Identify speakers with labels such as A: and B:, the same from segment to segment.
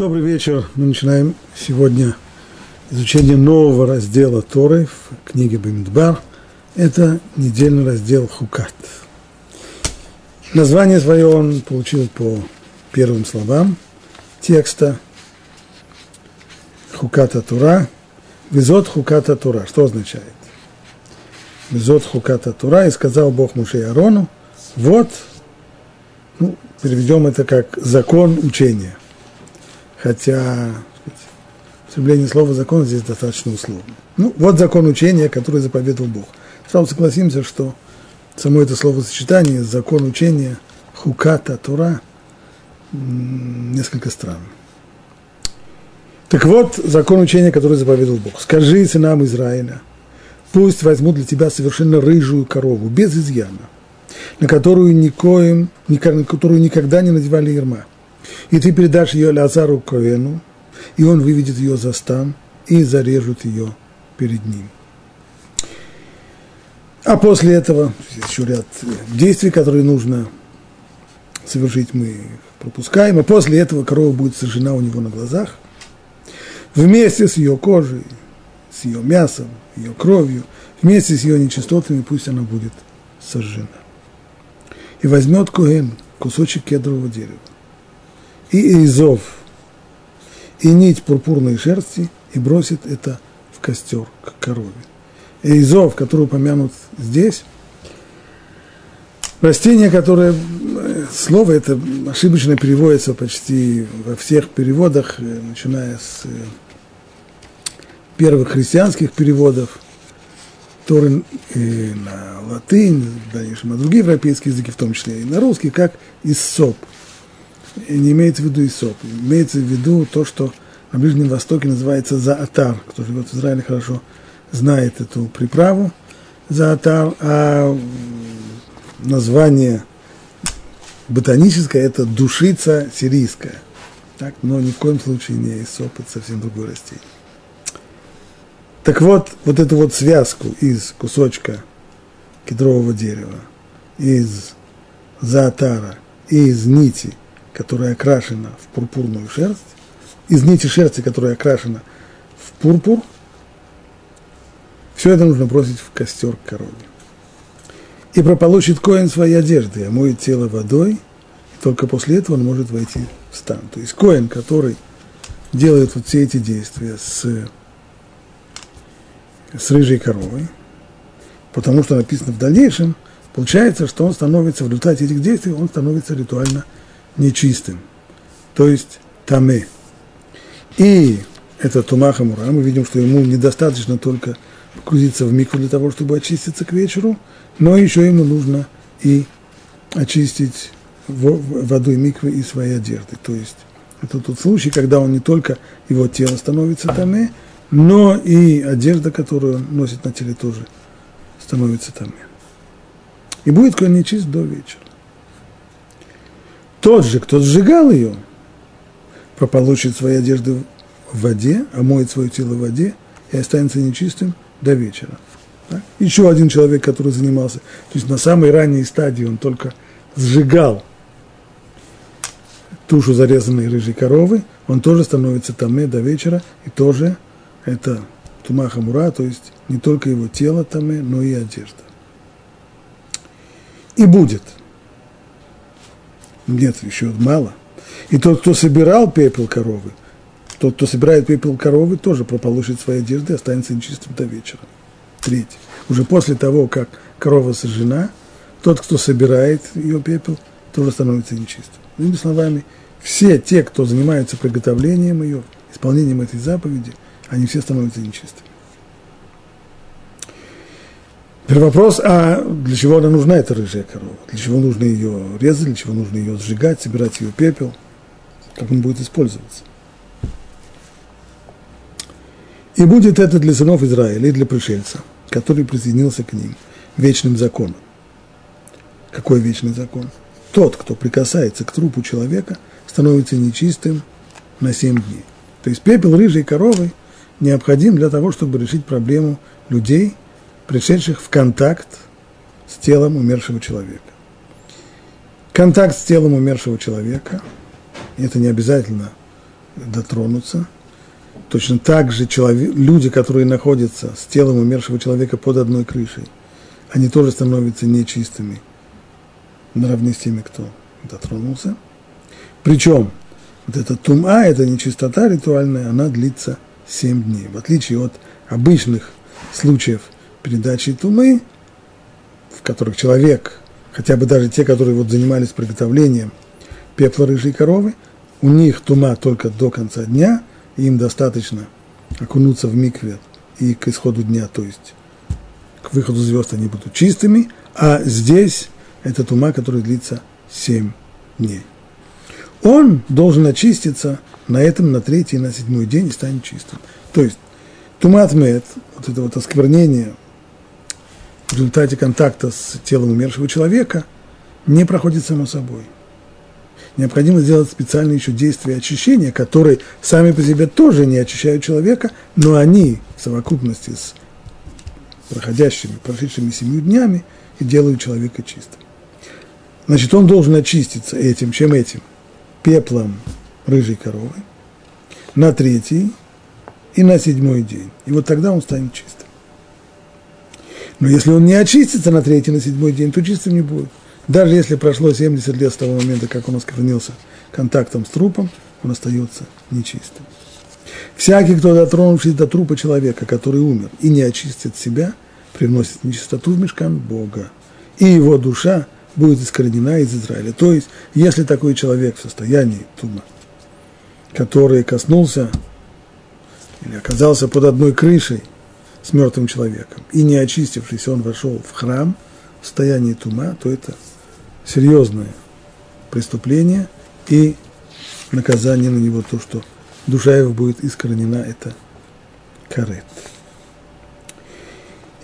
A: Добрый вечер. Мы начинаем сегодня изучение нового раздела Торы в книге Бамидбар. Это недельный раздел Хукат. Название свое он получил по первым словам текста Хуката Тура. Визот Хуката Тура. Что означает? Визот Хуката Тура. И сказал Бог Муше Арону, вот, ну, переведем это как закон учения хотя употребление слова закон здесь достаточно условно. Ну, вот закон учения, который заповедовал Бог. Сразу согласимся, что само это словосочетание, закон учения, хуката, тура, несколько странно. Так вот, закон учения, который заповедовал Бог. Скажи сынам Израиля, пусть возьмут для тебя совершенно рыжую корову, без изъяна, на которую никоим, на которую никогда не надевали ерма – и ты передашь ее Лазару Коэну, и он выведет ее за стан и зарежут ее перед ним. А после этого еще ряд действий, которые нужно совершить, мы пропускаем. А после этого корова будет сожжена у него на глазах, вместе с ее кожей, с ее мясом, ее кровью, вместе с ее нечистотами, пусть она будет сожжена. И возьмет Коэн кусочек кедрового дерева, и Изов, и нить пурпурной шерсти, и бросит это в костер к корове. Изов, который упомянут здесь, растение, которое, слово это ошибочно переводится почти во всех переводах, э, начиная с э, первых христианских переводов, Торы на латынь, в дальнейшем на другие европейские языки, в том числе и на русский, как иссоп – не имеется в виду Исоп, имеется в виду то, что на Ближнем Востоке называется заатар. Кто живет в Израиле хорошо знает эту приправу заатар, а название ботаническое – это душица сирийская. Так, но ни в коем случае не Исоп, это совсем другое растение. Так вот, вот эту вот связку из кусочка кедрового дерева, из заатара из нити – которая окрашена в пурпурную шерсть, из нити шерсти, которая окрашена в пурпур, все это нужно бросить в костер корове. И прополощет коин свои одежды, омоет тело водой, и только после этого он может войти в стан. То есть коин, который делает вот все эти действия с, с рыжей коровой, потому что написано в дальнейшем, получается, что он становится в результате этих действий, он становится ритуально нечистым, то есть таме. И это Тумаха Мура, мы видим, что ему недостаточно только погрузиться в микву для того, чтобы очиститься к вечеру, но еще ему нужно и очистить водой миквы и свои одежды. То есть это тот случай, когда он не только его тело становится таме, но и одежда, которую он носит на теле, тоже становится таме. И будет конь нечист до вечера тот же, кто сжигал ее, прополощет свои одежды в воде, омоет свое тело в воде и останется нечистым до вечера. Так? Еще один человек, который занимался, то есть на самой ранней стадии он только сжигал тушу зарезанной рыжей коровы, он тоже становится таме до вечера, и тоже это тумаха мура, то есть не только его тело таме, но и одежда. И будет – нет, еще мало. И тот, кто собирал пепел коровы, тот, кто собирает пепел коровы, тоже прополощет свои одежды и останется нечистым до вечера. Третий. Уже после того, как корова сожжена, тот, кто собирает ее пепел, тоже становится нечистым. Другими словами, все те, кто занимается приготовлением ее, исполнением этой заповеди, они все становятся нечистыми. Теперь вопрос, а для чего она нужна, эта рыжая корова? Для чего нужно ее резать, для чего нужно ее сжигать, собирать ее пепел? Как он будет использоваться? И будет это для сынов Израиля и для пришельца, который присоединился к ним, вечным законом. Какой вечный закон? Тот, кто прикасается к трупу человека, становится нечистым на семь дней. То есть пепел рыжей коровы необходим для того, чтобы решить проблему людей – пришедших в контакт с телом умершего человека. Контакт с телом умершего человека, это не обязательно дотронуться. Точно так же человек, люди, которые находятся с телом умершего человека под одной крышей, они тоже становятся нечистыми наравне с теми, кто дотронулся. Причем вот эта тума, эта нечистота ритуальная, она длится 7 дней. В отличие от обычных случаев передачи тумы, в которых человек, хотя бы даже те, которые вот занимались приготовлением пепла рыжей коровы, у них тума только до конца дня, им достаточно окунуться в микве и к исходу дня, то есть к выходу звезд они будут чистыми, а здесь это тума, которая длится 7 дней. Он должен очиститься на этом, на третий на седьмой день и станет чистым. То есть тумат мед, вот это вот осквернение в результате контакта с телом умершего человека, не проходит само собой. Необходимо сделать специальные еще действия очищения, которые сами по себе тоже не очищают человека, но они в совокупности с проходящими, прошедшими семью днями и делают человека чистым. Значит, он должен очиститься этим, чем этим, пеплом рыжей коровы, на третий и на седьмой день. И вот тогда он станет чистым. Но если он не очистится на третий на седьмой день, то чистым не будет. Даже если прошло 70 лет с того момента, как он осквернился контактом с трупом, он остается нечистым. Всякий, кто дотронувшись до трупа человека, который умер, и не очистит себя, приносит нечистоту в мешкан Бога. И его душа – будет искоренена из Израиля. То есть, если такой человек в состоянии тума, который коснулся или оказался под одной крышей с мертвым человеком, и не очистившись, он вошел в храм в состоянии тума, то это серьезное преступление и наказание на него то, что душа его будет искоренена, это карет.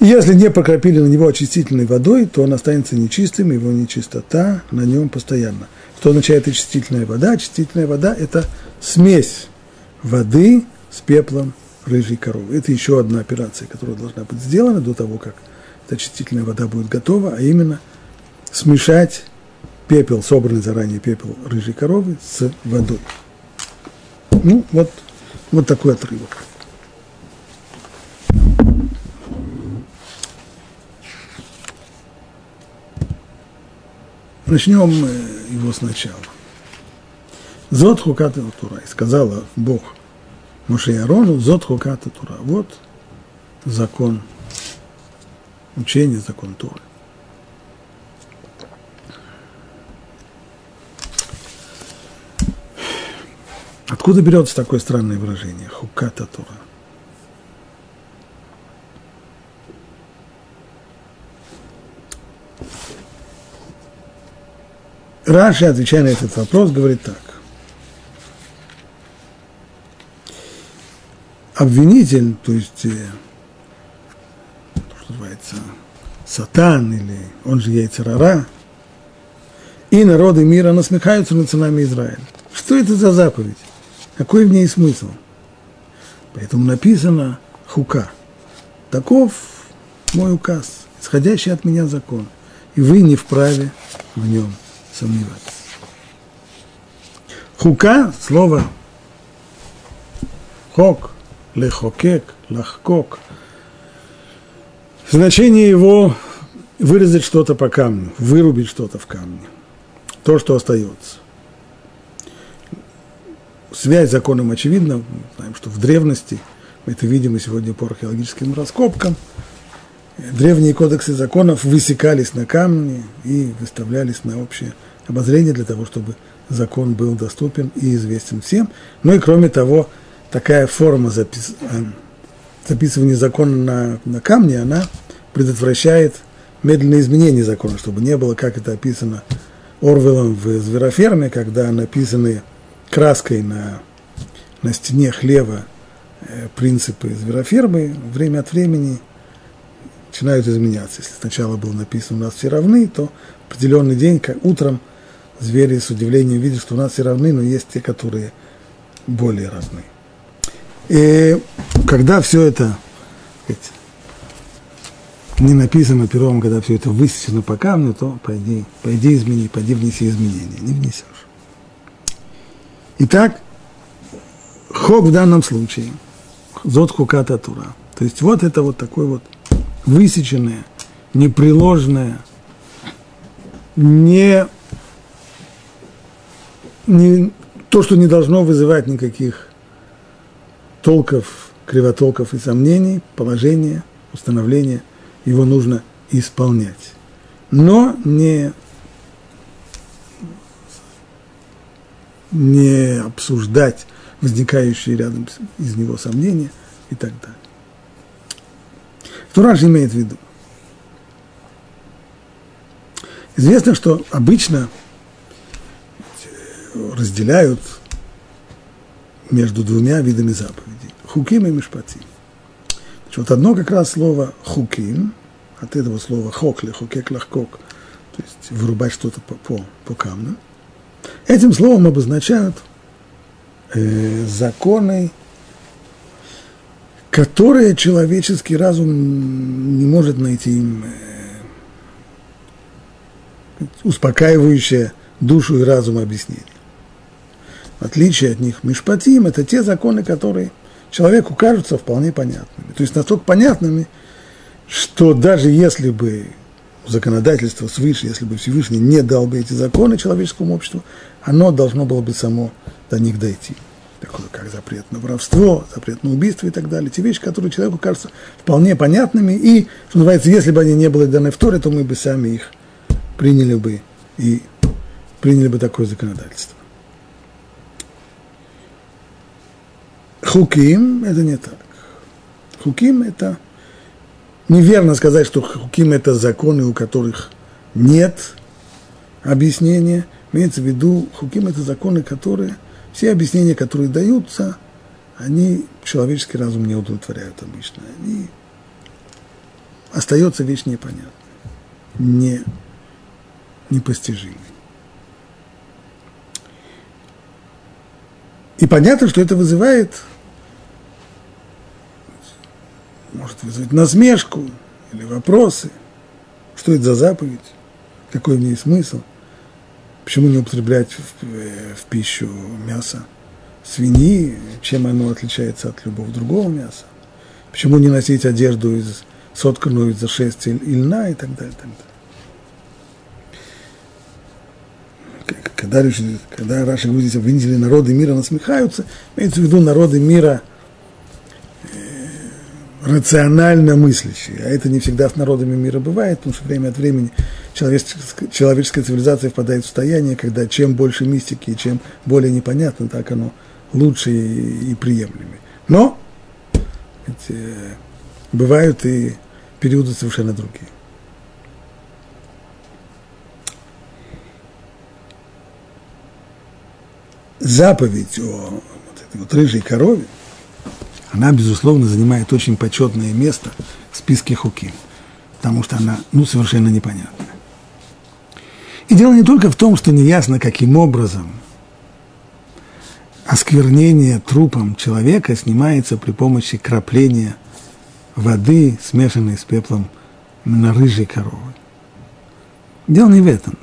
A: Если не покропили на него очистительной водой, то он останется нечистым, его нечистота на нем постоянно. Что означает очистительная вода? Очистительная вода – это смесь воды с пеплом рыжей коровы. Это еще одна операция, которая должна быть сделана до того, как очистительная вода будет готова, а именно смешать пепел, собранный заранее пепел рыжей коровы с водой. Ну, вот, вот такой отрывок. Начнем его сначала. Зод хуката тура. Сказала Бог Моше и Арону, зод хуката тура. Вот закон учения, закон Торы. Откуда берется такое странное выражение? Хуката Тура. Раши, отвечая на этот вопрос, говорит так. Обвинитель, то есть, э, что называется, сатан, или он же яйцерара, и народы мира насмехаются над сынами Израиля. Что это за заповедь? Какой в ней смысл? Поэтому написано хука. Таков мой указ, исходящий от меня закон, и вы не вправе в нем сомневаться. Хука, слово хок, лехокек, лахкок, значение его вырезать что-то по камню, вырубить что-то в камне, то, что остается. Связь с законом очевидна, мы знаем, что в древности, мы это видим и сегодня по археологическим раскопкам, древние кодексы законов высекались на камне и выставлялись на общее обозрение для того, чтобы закон был доступен и известен всем. Ну и кроме того, такая форма запис... Э, записывания закона на, на камне, она предотвращает медленное изменение закона, чтобы не было, как это описано Орвелом в «Звероферме», когда написаны краской на, на стене хлева э, принципы зверофермы, время от времени начинают изменяться. Если сначала было написано «у нас все равны», то определенный день, как утром – звери с удивлением видят, что у нас все равны, но есть те, которые более равны. И когда все это сказать, не написано пером, когда все это высечено по камню, то пойди, пойди измени, пойди внеси изменения. Не внесешь. Итак, Хок в данном случае, зод хуката тура. То есть вот это вот такое вот высеченное, непреложное, не, не то, что не должно вызывать никаких толков, кривотолков и сомнений, положение, установление, его нужно исполнять. Но не, не обсуждать возникающие рядом из него сомнения и так далее. Что Раши имеет в виду? Известно, что обычно разделяют между двумя видами заповедей – хуким и мишпатим. Значит, вот одно как раз слово хуким, от этого слова хокли, хукек лахкок, то есть вырубать что-то по, по, по камню. Этим словом обозначают э, законы, которые человеческий разум не может найти им э, успокаивающее душу и разум объяснение. В отличие от них, мишпатим – это те законы, которые человеку кажутся вполне понятными. То есть настолько понятными, что даже если бы законодательство свыше, если бы Всевышний не дал бы эти законы человеческому обществу, оно должно было бы само до них дойти. Такое, как запрет на воровство, запрет на убийство и так далее. Те вещи, которые человеку кажутся вполне понятными, и, что называется, если бы они не были даны в Торе, то мы бы сами их приняли бы и приняли бы такое законодательство. Хуким – это не так. Хуким – это неверно сказать, что хуким – это законы, у которых нет объяснения. Имеется в виду, хуким – это законы, которые, все объяснения, которые даются, они человеческий разум не удовлетворяют обычно. Они остается вещь непонятной, не, непостижимой. И понятно, что это вызывает, может вызвать насмешку или вопросы. Что это за заповедь? Какой в ней смысл? Почему не употреблять в, в пищу мясо свиньи? Чем оно отличается от любого другого мяса? Почему не носить одежду из сотканную из шерсти и льна и так далее, и так далее. когда, когда Раша говорит, обвинители народы мира насмехаются, имеется в виду народы мира э, рационально мыслящие, а это не всегда с народами мира бывает, потому что время от времени человеческая, человеческая цивилизация впадает в состояние, когда чем больше мистики, чем более непонятно, так оно лучше и, и приемлемее. Но ведь, э, бывают и периоды совершенно другие. заповедь о вот этой вот рыжей корове, она, безусловно, занимает очень почетное место в списке хуки, потому что она, ну, совершенно непонятная. И дело не только в том, что неясно, каким образом осквернение трупом человека снимается при помощи крапления воды, смешанной с пеплом на рыжей коровы. Дело не в этом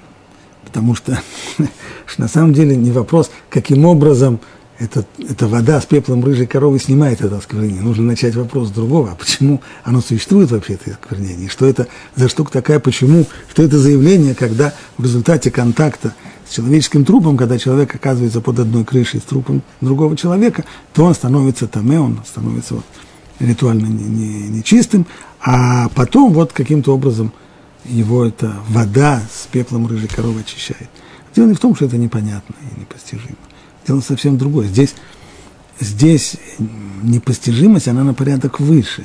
A: потому что, на самом деле не вопрос, каким образом эта, эта вода с пеплом рыжей коровы снимает это осквернение. Нужно начать вопрос с другого. А почему оно существует вообще, это осквернение? Что это за штука такая? Почему? Что это заявление, когда в результате контакта с человеческим трупом, когда человек оказывается под одной крышей с трупом другого человека, то он становится таме, он становится вот ритуально нечистым, не, не а потом вот каким-то образом – его эта вода с пеплом рыжей коровы очищает. Дело не в том, что это непонятно и непостижимо. Дело совсем другое. Здесь, здесь непостижимость, она на порядок выше.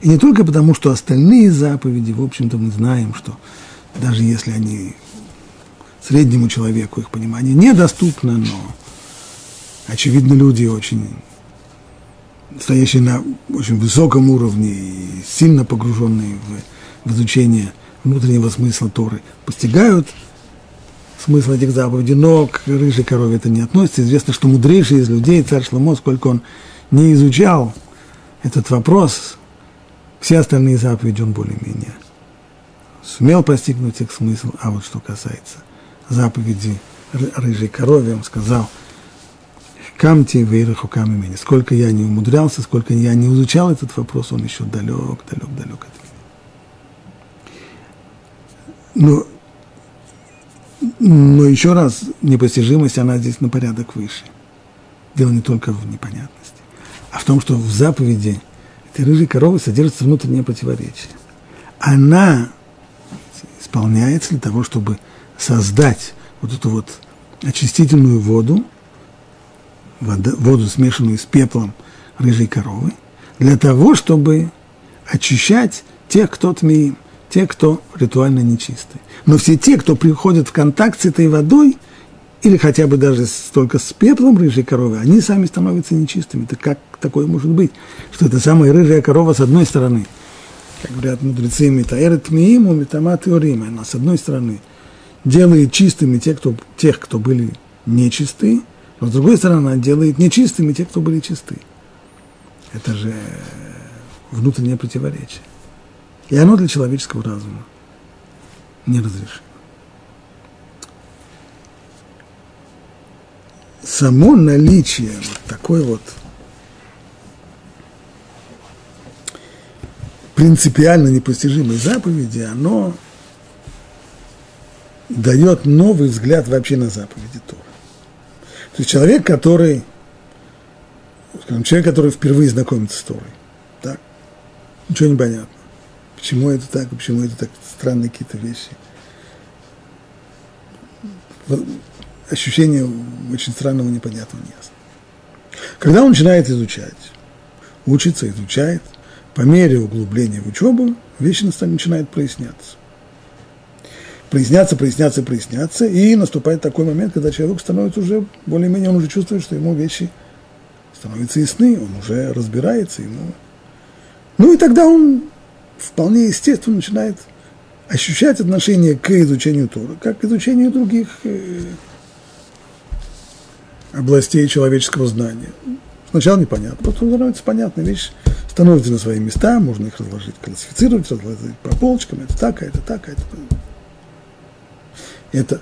A: И не только потому, что остальные заповеди, в общем-то, мы знаем, что даже если они среднему человеку, их понимание недоступно, но, очевидно, люди очень стоящие на очень высоком уровне и сильно погруженные в в изучение внутреннего смысла Торы, постигают смысл этих заповедей, но к рыжей корове это не относится. Известно, что мудрейший из людей, царь Шломо, сколько он не изучал этот вопрос, все остальные заповеди он более-менее сумел постигнуть их смысл, а вот что касается заповеди рыжей корове, он сказал, Камти вейраху камимени. Сколько я не умудрялся, сколько я не изучал этот вопрос, он еще далек, далек, далек от меня. Но, но еще раз, непостижимость, она здесь на порядок выше. Дело не только в непонятности, а в том, что в заповеди этой рыжей коровы содержится внутреннее противоречие. Она исполняется для того, чтобы создать вот эту вот очистительную воду, воду, воду смешанную с пеплом рыжей коровы, для того, чтобы очищать тех, кто тмеим, те, кто ритуально нечистый. Но все те, кто приходит в контакт с этой водой, или хотя бы даже только с пеплом рыжей коровы, они сами становятся нечистыми. Это как такое может быть? Что это самая рыжая корова с одной стороны, как говорят мудрецы, метаэрет мииму, метамат и она с одной стороны делает чистыми тех, кто, тех, кто были нечисты, но с другой стороны она делает нечистыми тех, кто были чисты. Это же внутреннее противоречие. И оно для человеческого разума не разрешено. само наличие вот такой вот принципиально непостижимой заповеди, оно дает новый взгляд вообще на заповеди Тора. То есть человек, который, скажем, человек, который впервые знакомится с Торой, так, ничего не понятно. Почему это так, почему это так, странные какие-то вещи ощущение очень странного, непонятного, неясного. Когда он начинает изучать, учится, изучает, по мере углубления в учебу, вещи начинают проясняться. Проясняться, проясняться, проясняться, и наступает такой момент, когда человек становится уже, более-менее, он уже чувствует, что ему вещи становятся ясны, он уже разбирается, ему... Ну и тогда он вполне естественно начинает ощущать отношение к изучению Тора, как к изучению других э, областей человеческого знания. Сначала непонятно, потом становится понятно, вещь становится на свои места, можно их разложить, классифицировать, разложить по полочкам, это так, а это так, а это Это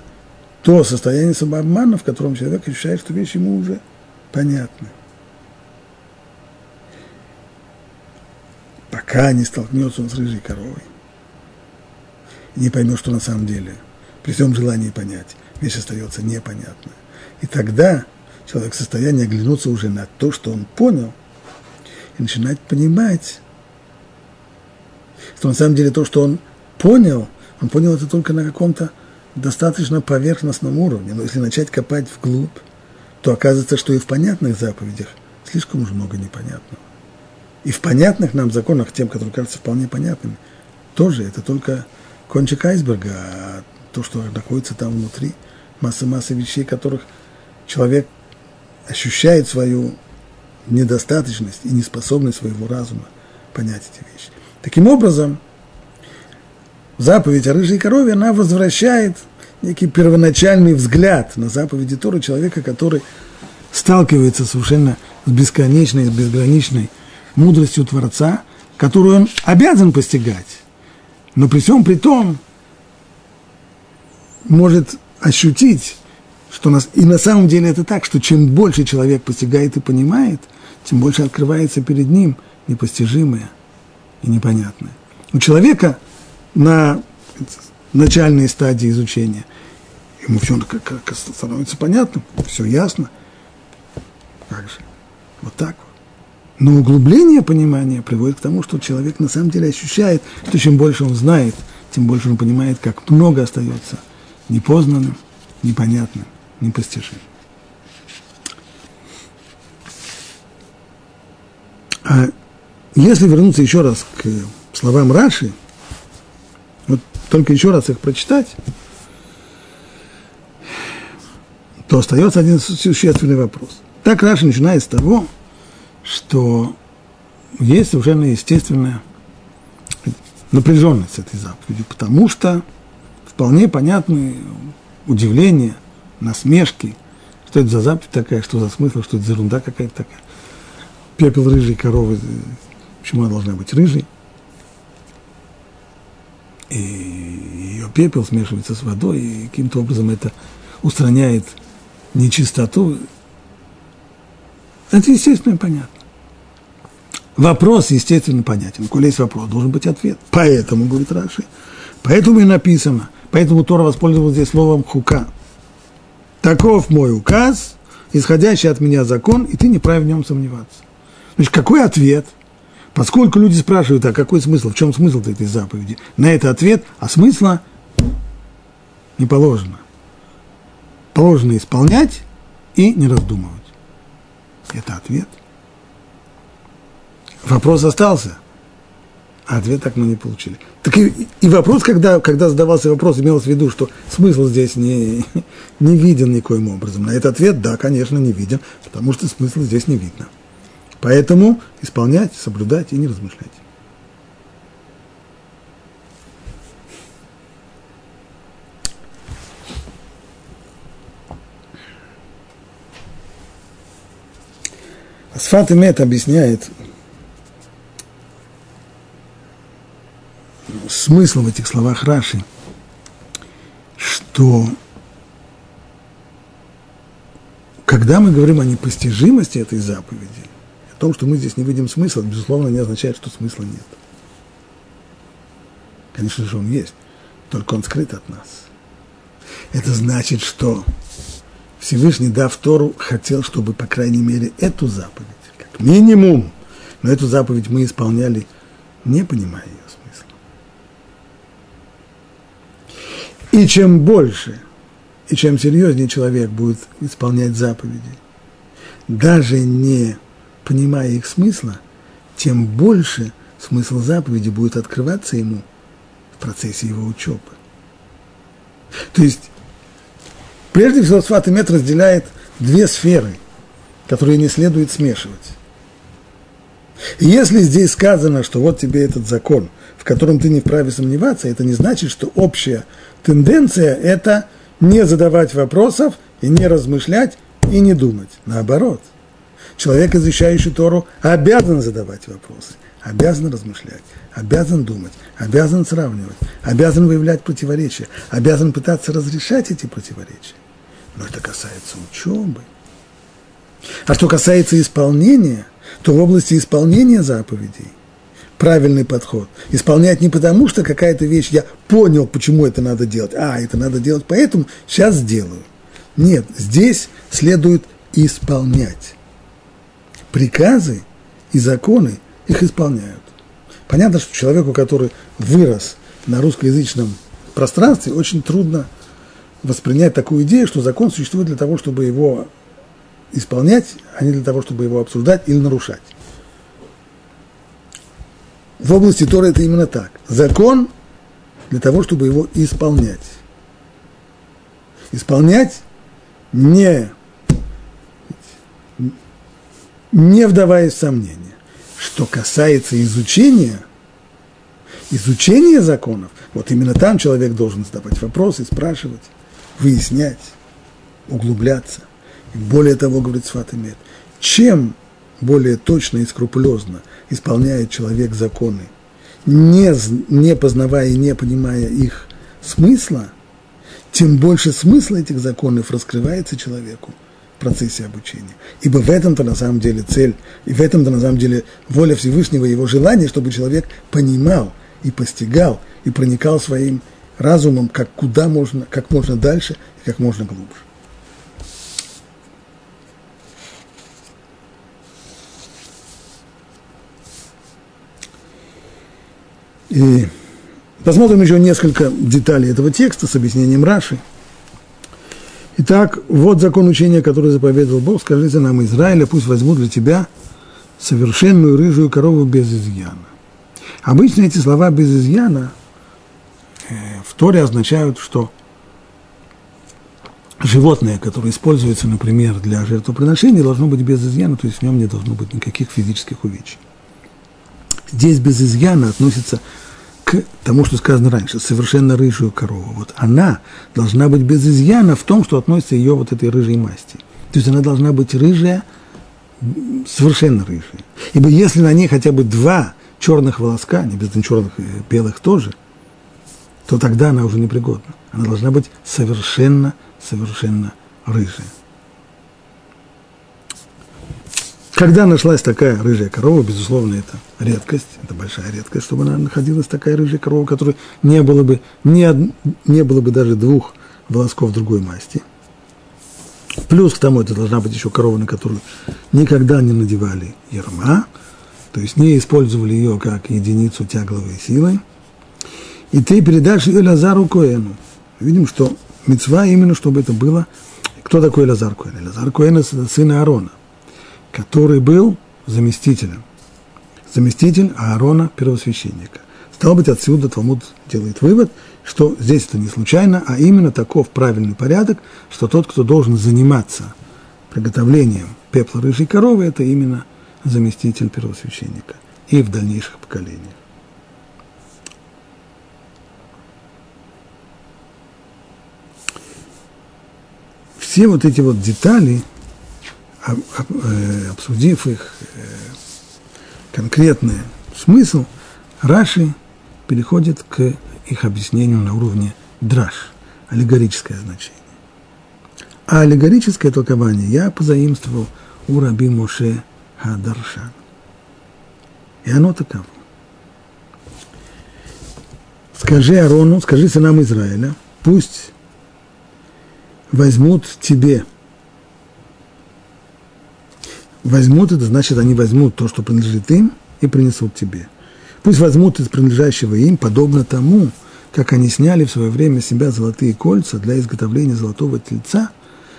A: то состояние самообмана, в котором человек ощущает, что вещи ему уже понятны. Пока не столкнется он с рыжей коровой, не поймет, что на самом деле, при всем желании понять, вещь остается непонятной. И тогда человек в состоянии оглянуться уже на то, что он понял, и начинать понимать, что на самом деле то, что он понял, он понял это только на каком-то достаточно поверхностном уровне. Но если начать копать вглубь, то оказывается, что и в понятных заповедях слишком уж много непонятного. И в понятных нам законах, тем, которые кажутся вполне понятными, тоже это только кончик айсберга, а то, что находится там внутри, масса-масса вещей, которых человек ощущает свою недостаточность и неспособность своего разума понять эти вещи. Таким образом, заповедь о рыжей корове, она возвращает некий первоначальный взгляд на заповеди Торы человека, который сталкивается совершенно с бесконечной, с безграничной мудростью Творца, которую он обязан постигать. Но при всем при том может ощутить что нас, и на самом деле это так, что чем больше человек постигает и понимает, тем больше открывается перед ним непостижимое и непонятное. У человека на начальной стадии изучения ему все как, как становится понятным, все ясно. Как же? Вот так вот. Но углубление понимания приводит к тому, что человек на самом деле ощущает, что чем больше он знает, тем больше он понимает, как много остается непознанным, непонятным непостижим. А если вернуться еще раз к словам Раши, вот только еще раз их прочитать, то остается один существенный вопрос. Так Раши начинает с того, что есть совершенно естественная напряженность этой заповеди, потому что вполне понятны удивление – насмешки. Что это за заповедь такая, что за смысл, что это за ерунда какая-то такая. Пепел рыжей коровы, почему она должна быть рыжей? И ее пепел смешивается с водой, и каким-то образом это устраняет нечистоту. Это естественно и понятно. Вопрос, естественно, понятен. Коли есть вопрос, должен быть ответ. Поэтому, говорит Раши, поэтому и написано, поэтому Тора воспользовалась здесь словом хука. Таков мой указ, исходящий от меня закон, и ты не вправе в нем сомневаться. Значит, какой ответ? Поскольку люди спрашивают, а какой смысл, в чем смысл этой заповеди? На это ответ, а смысла не положено. Положено исполнять и не раздумывать. Это ответ. Вопрос остался, а ответ так мы не получили. Так и, и вопрос, когда, когда задавался вопрос, имелось в виду, что смысл здесь не, не виден никоим образом. На этот ответ, да, конечно, не виден, потому что смысла здесь не видно. Поэтому исполнять, соблюдать и не размышлять. Асфат Имет объясняет смысл в этих словах Раши, что когда мы говорим о непостижимости этой заповеди, о том, что мы здесь не видим смысла, безусловно, не означает, что смысла нет. Конечно же, он есть, только он скрыт от нас. Это значит, что Всевышний, дав Тору, хотел, чтобы, по крайней мере, эту заповедь, как минимум, но эту заповедь мы исполняли, не понимая ее смысла. И чем больше, и чем серьезнее человек будет исполнять заповеди, даже не понимая их смысла, тем больше смысл заповеди будет открываться ему в процессе его учебы. То есть Прежде всего, Сват Мет разделяет две сферы, которые не следует смешивать. И если здесь сказано, что вот тебе этот закон, в котором ты не вправе сомневаться, это не значит, что общая тенденция – это не задавать вопросов и не размышлять и не думать. Наоборот, человек, изучающий Тору, обязан задавать вопросы, обязан размышлять, обязан думать, обязан сравнивать, обязан выявлять противоречия, обязан пытаться разрешать эти противоречия. Но это касается учебы. А что касается исполнения, то в области исполнения заповедей правильный подход. Исполнять не потому, что какая-то вещь, я понял, почему это надо делать, а, это надо делать поэтому, сейчас сделаю. Нет, здесь следует исполнять. Приказы и законы их исполняют. Понятно, что человеку, который вырос на русскоязычном пространстве, очень трудно воспринять такую идею, что закон существует для того, чтобы его исполнять, а не для того, чтобы его обсуждать или нарушать. В области Тора это именно так. Закон для того, чтобы его исполнять. Исполнять не, не вдаваясь в сомнения. Что касается изучения, изучения законов, вот именно там человек должен задавать вопросы, спрашивать выяснять, углубляться. И более того, говорит Сватамед, чем более точно и скрупулезно исполняет человек законы, не, не познавая и не понимая их смысла, тем больше смысла этих законов раскрывается человеку в процессе обучения. Ибо в этом-то на самом деле цель, и в этом-то на самом деле воля Всевышнего, его желание, чтобы человек понимал и постигал, и проникал своим разумом, как куда можно, как можно дальше и как можно глубже. И посмотрим еще несколько деталей этого текста с объяснением Раши. Итак, вот закон учения, который заповедовал Бог. Скажите нам, Израиля, пусть возьмут для тебя совершенную рыжую корову без изъяна. Обычно эти слова без изъяна Э, в Торе означают, что животное, которое используется, например, для жертвоприношения, должно быть без изъяна, то есть в нем не должно быть никаких физических увечий. Здесь без изъяна относится к тому, что сказано раньше, совершенно рыжую корову. Вот она должна быть без изъяна в том, что относится ее вот этой рыжей масти. То есть она должна быть рыжая, совершенно рыжая. Ибо если на ней хотя бы два черных волоска, не без черных, белых тоже, то тогда она уже непригодна. Она должна быть совершенно, совершенно рыжая. Когда нашлась такая рыжая корова, безусловно, это редкость, это большая редкость, чтобы она находилась такая рыжая корова, которой не было бы, не, не было бы даже двух волосков другой масти. Плюс к тому, это должна быть еще корова, на которую никогда не надевали ерма, то есть не использовали ее как единицу тягловой силы. И ты передашь ее Лазару Коэну. Видим, что мецва именно, чтобы это было. Кто такой Лазар Коэн? Лазар Коэн – это сын Аарона, который был заместителем. Заместитель Аарона, первосвященника. Стало быть, отсюда Талмуд делает вывод, что здесь это не случайно, а именно таков правильный порядок, что тот, кто должен заниматься приготовлением пепла рыжей коровы, это именно заместитель первосвященника и в дальнейших поколениях. Все вот эти вот детали, обсудив их э, конкретный смысл, Раши переходит к их объяснению на уровне драж, аллегорическое значение. А аллегорическое толкование я позаимствовал у Раби Моше Хадаршан. И оно таково. Скажи Арону, скажи сынам Израиля, пусть возьмут тебе. Возьмут, это значит, они возьмут то, что принадлежит им, и принесут тебе. Пусть возьмут из принадлежащего им, подобно тому, как они сняли в свое время с себя золотые кольца для изготовления золотого тельца,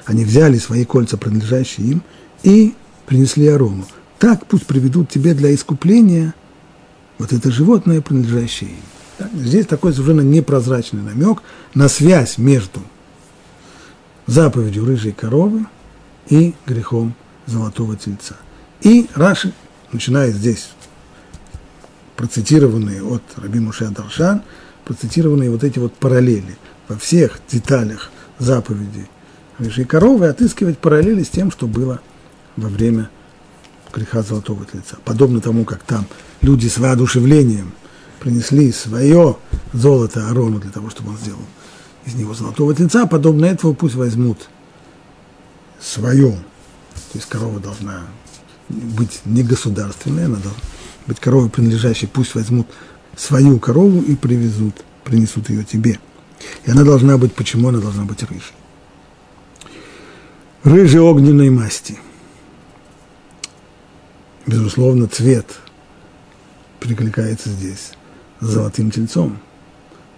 A: они взяли свои кольца, принадлежащие им, и принесли Арону. Так пусть приведут тебе для искупления вот это животное, принадлежащее им. Здесь такой совершенно непрозрачный намек на связь между заповедью рыжей коровы и грехом золотого тельца. И Раши начинает здесь процитированные от Раби Муше Даршан, процитированные вот эти вот параллели во всех деталях заповеди рыжей коровы, отыскивать параллели с тем, что было во время греха золотого тельца. Подобно тому, как там люди с воодушевлением принесли свое золото Арону для того, чтобы он сделал из него золотого тельца, подобно этого пусть возьмут свое, то есть корова должна быть не государственная, она должна быть коровой принадлежащей, пусть возьмут свою корову и привезут, принесут ее тебе. И она должна быть, почему она должна быть рыжей? Рыжей огненной масти. Безусловно, цвет прикликается здесь с золотым тельцом.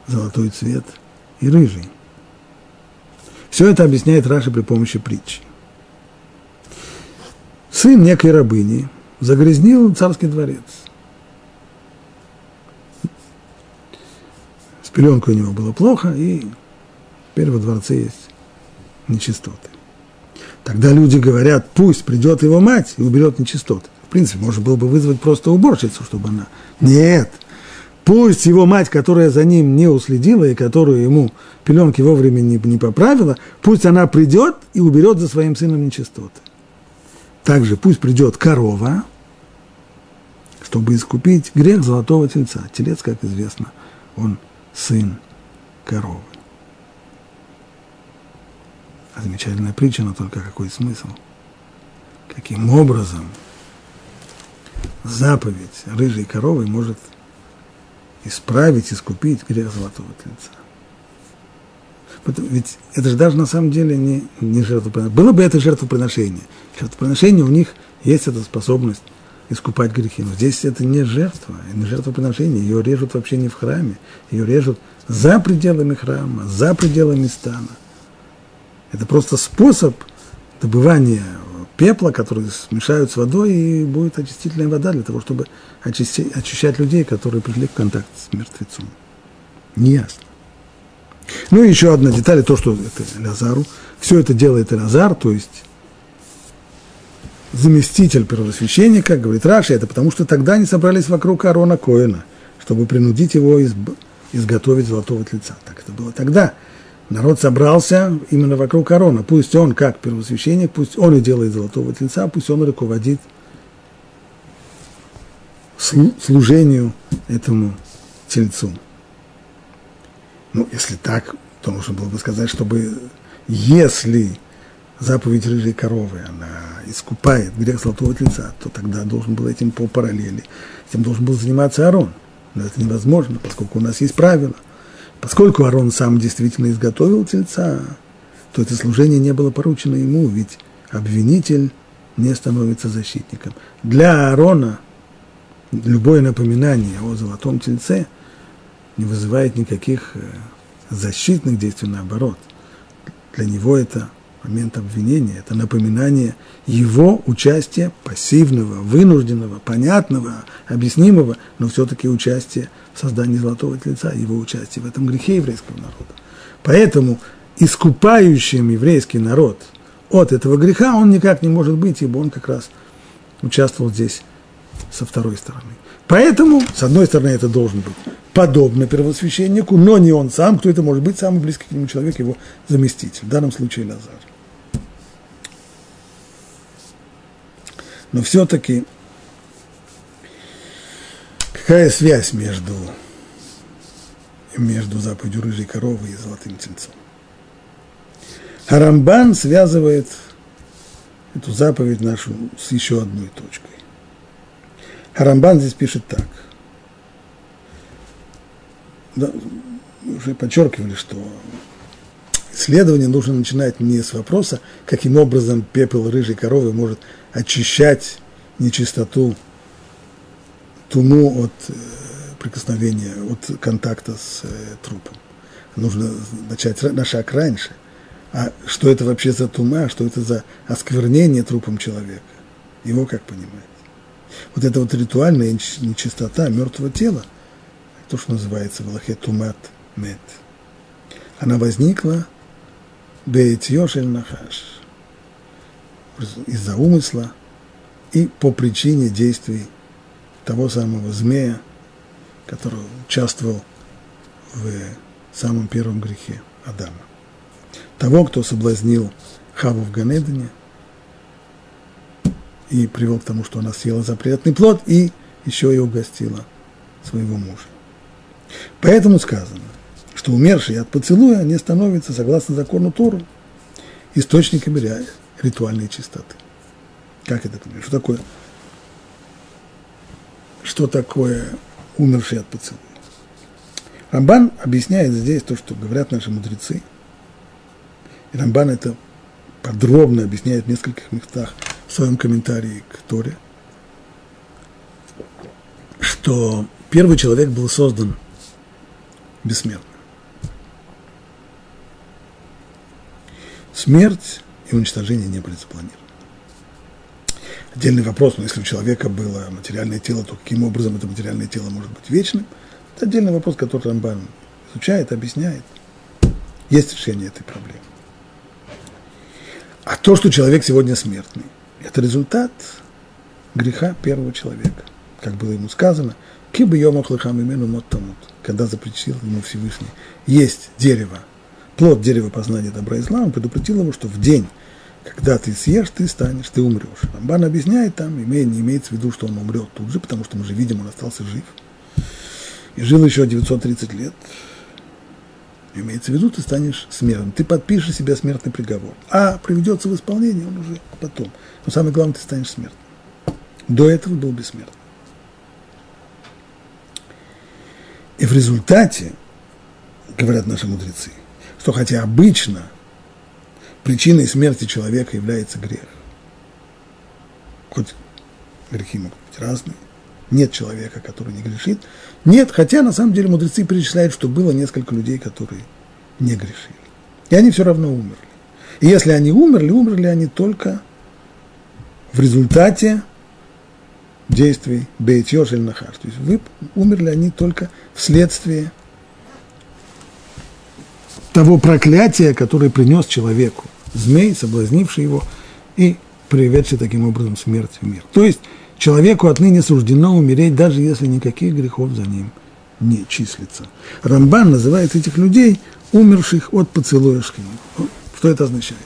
A: Золотой цвет и рыжий. Все это объясняет Раши при помощи притчи. Сын некой рабыни загрязнил царский дворец. С пеленкой у него было плохо, и теперь во дворце есть нечистоты. Тогда люди говорят, пусть придет его мать и уберет нечистоты. В принципе, можно было бы вызвать просто уборщицу, чтобы она... Нет, пусть его мать, которая за ним не уследила и которую ему пеленки вовремя не, не поправила, пусть она придет и уберет за своим сыном нечистоты. Также пусть придет корова, чтобы искупить грех золотого тельца. Телец, как известно, он сын коровы. А замечательная притча, но только какой смысл? Каким образом заповедь рыжей коровы может исправить, искупить грех золотого тельца? Ведь это же даже на самом деле не, не жертвоприношение. Было бы это жертвоприношение. Жертвоприношение у них есть эта способность искупать грехи. Но здесь это не жертва, не жертвоприношение. Ее режут вообще не в храме. Ее режут за пределами храма, за пределами стана. Это просто способ добывания пепла, который смешают с водой, и будет очистительная вода для того, чтобы очистить, очищать людей, которые пришли в контакт с мертвецом. Неясно. Ну и еще одна деталь, то, что это Лазару. Все это делает Лазар, то есть заместитель первосвященника, говорит Раши, это потому что тогда они собрались вокруг Арона Коина, чтобы принудить его изб... изготовить золотого тельца. Так это было тогда. Народ собрался именно вокруг Арона. Пусть он, как первосвященник, пусть он и делает золотого тельца, пусть он руководит служению этому тельцу. Ну, если так, то нужно было бы сказать, чтобы если заповедь рыжей коровы, она искупает грех золотого тельца, то тогда должен был этим по параллели, этим должен был заниматься Арон. Но это невозможно, поскольку у нас есть правила. Поскольку Арон сам действительно изготовил тельца, то это служение не было поручено ему, ведь обвинитель не становится защитником. Для Аарона любое напоминание о золотом тельце не вызывает никаких э, защитных действий, наоборот. Для него это момент обвинения, это напоминание его участия пассивного, вынужденного, понятного, объяснимого, но все-таки участия в создании золотого тельца, его участие в этом грехе еврейского народа. Поэтому искупающим еврейский народ от этого греха он никак не может быть, ибо он как раз участвовал здесь со второй стороны. Поэтому, с одной стороны, это должен быть подобно первосвященнику, но не он сам, кто это может быть, самый близкий к нему человек, его заместитель, в данном случае Лазар. Но все-таки какая связь между, между заповедью рыжей коровы и золотым тельцом? Арамбан связывает эту заповедь нашу с еще одной точкой. Арамбан здесь пишет так. Да, уже подчеркивали, что исследование нужно начинать не с вопроса, каким образом пепел рыжей коровы может очищать нечистоту, туму от э, прикосновения, от контакта с э, трупом. Нужно начать на шаг раньше. А что это вообще за тума, что это за осквернение трупом человека? Его как понимать? Вот эта вот ритуальная нечистота мертвого тела, то, что называется в Аллахе тумат мед, она возникла бейтьешель нахаш, из-за умысла и по причине действий того самого змея, который участвовал в самом первом грехе Адама. Того, кто соблазнил Хаву в Ганедане и привел к тому, что она съела запретный плод и еще и угостила своего мужа. Поэтому сказано, что умершие от поцелуя не становятся, согласно закону Тору, источниками ритуальной чистоты. Как это понимаешь? Что такое, что такое умерший от поцелуя? Рамбан объясняет здесь то, что говорят наши мудрецы. И Рамбан это подробно объясняет в нескольких местах в своем комментарии к Торе, что первый человек был создан бессмертным. Смерть и уничтожение не были запланированы. Отдельный вопрос, но если у человека было материальное тело, то каким образом это материальное тело может быть вечным? Это отдельный вопрос, который Рамбан изучает, объясняет. Есть решение этой проблемы. А то, что человек сегодня смертный, это результат греха первого человека. Как было ему сказано, кибы йомах лыхам имену мот тамут, когда запретил ему Всевышний есть дерево, плод дерева познания добра и зла, он предупредил его, что в день, когда ты съешь, ты станешь, ты умрешь. Рамбан объясняет там, имеет, не имеется в виду, что он умрет тут же, потому что мы же видим, он остался жив. И жил еще 930 лет. Имеется в виду, ты станешь смертным. Ты подпишешь себе смертный приговор. А приведется в исполнение он уже потом. Но самое главное, ты станешь смертным. До этого был бессмертным. И в результате, говорят наши мудрецы, что хотя обычно причиной смерти человека является грех, хоть грехи могут быть разные, нет человека, который не грешит. Нет, хотя на самом деле мудрецы перечисляют, что было несколько людей, которые не грешили. И они все равно умерли. И если они умерли, умерли они только в результате действий Бейтьош или Нахаш. То есть вы, умерли они только вследствие того проклятия, которое принес человеку, змей, соблазнивший его и приведший таким образом смерть в мир. То есть человеку отныне суждено умереть, даже если никаких грехов за ним не числится. Рамбан называет этих людей умерших от поцелуя. Что это означает?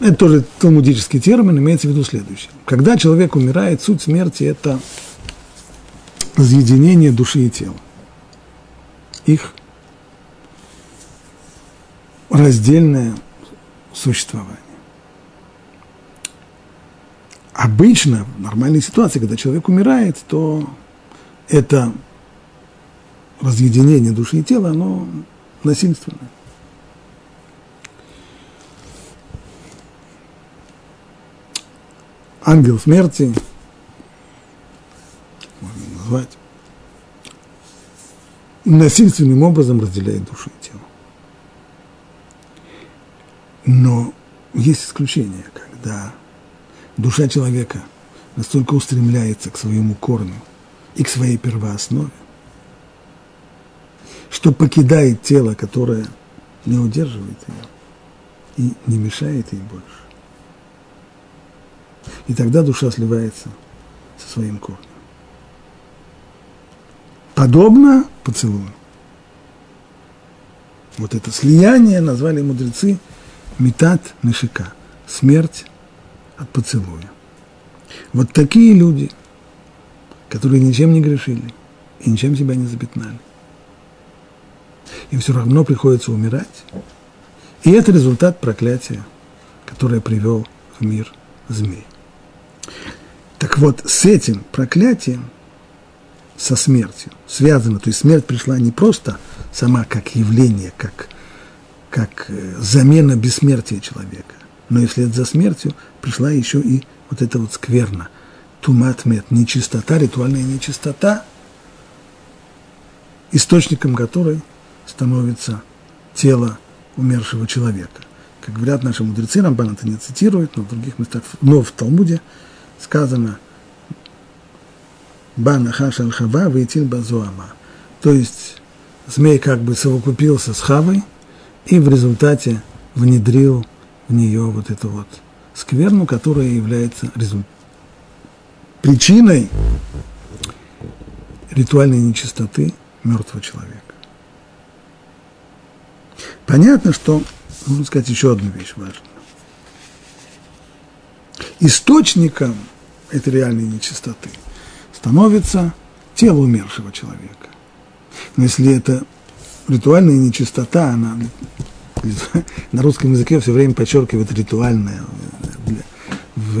A: Это тоже талмудический термин, имеется в виду следующее. Когда человек умирает, суть смерти – это разъединение души и тела. Их раздельное существования. Обычно в нормальной ситуации, когда человек умирает, то это разъединение души и тела, оно насильственное. Ангел смерти, можно назвать, насильственным образом разделяет душу и тело. Но есть исключения, когда душа человека настолько устремляется к своему корню и к своей первооснове, что покидает тело, которое не удерживает ее и не мешает ей больше. И тогда душа сливается со своим корнем. Подобно поцелую. Вот это слияние назвали мудрецы метат нешика, смерть от поцелуя. Вот такие люди, которые ничем не грешили и ничем себя не запятнали, им все равно приходится умирать. И это результат проклятия, которое привел в мир змей. Так вот, с этим проклятием, со смертью, связано, то есть смерть пришла не просто сама как явление, как, как э, замена бессмертия человека, но и вслед за смертью пришла еще и вот эта вот скверна, туматмет, нечистота, ритуальная нечистота, источником которой – становится тело умершего человека. Как говорят наши мудрецы, Рамбан это не цитирует, но в других местах, но в Талмуде сказано «Бана хашал хава вейтил базуама». То есть змей как бы совокупился с хавой и в результате внедрил в нее вот эту вот скверну, которая является результ... причиной ритуальной нечистоты мертвого человека. Понятно, что, нужно сказать еще одну вещь важную. Источником этой реальной нечистоты становится тело умершего человека. Но если это ритуальная нечистота, она на русском языке все время подчеркивает ритуальное. В,